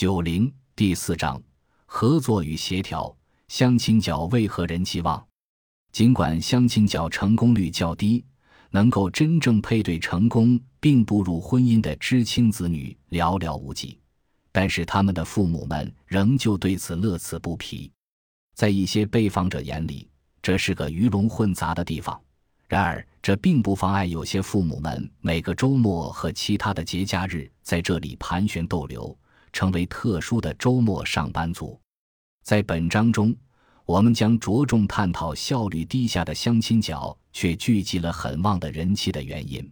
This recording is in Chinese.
九零第四章合作与协调。相亲角为何人气旺？尽管相亲角成功率较低，能够真正配对成功并步入婚姻的知青子女寥寥无几，但是他们的父母们仍旧对此乐此不疲。在一些被访者眼里，这是个鱼龙混杂的地方。然而，这并不妨碍有些父母们每个周末和其他的节假日在这里盘旋逗留，成为特殊的周末上班族。在本章中，我们将着重探讨效率低下的相亲角却聚集了很旺的人气的原因。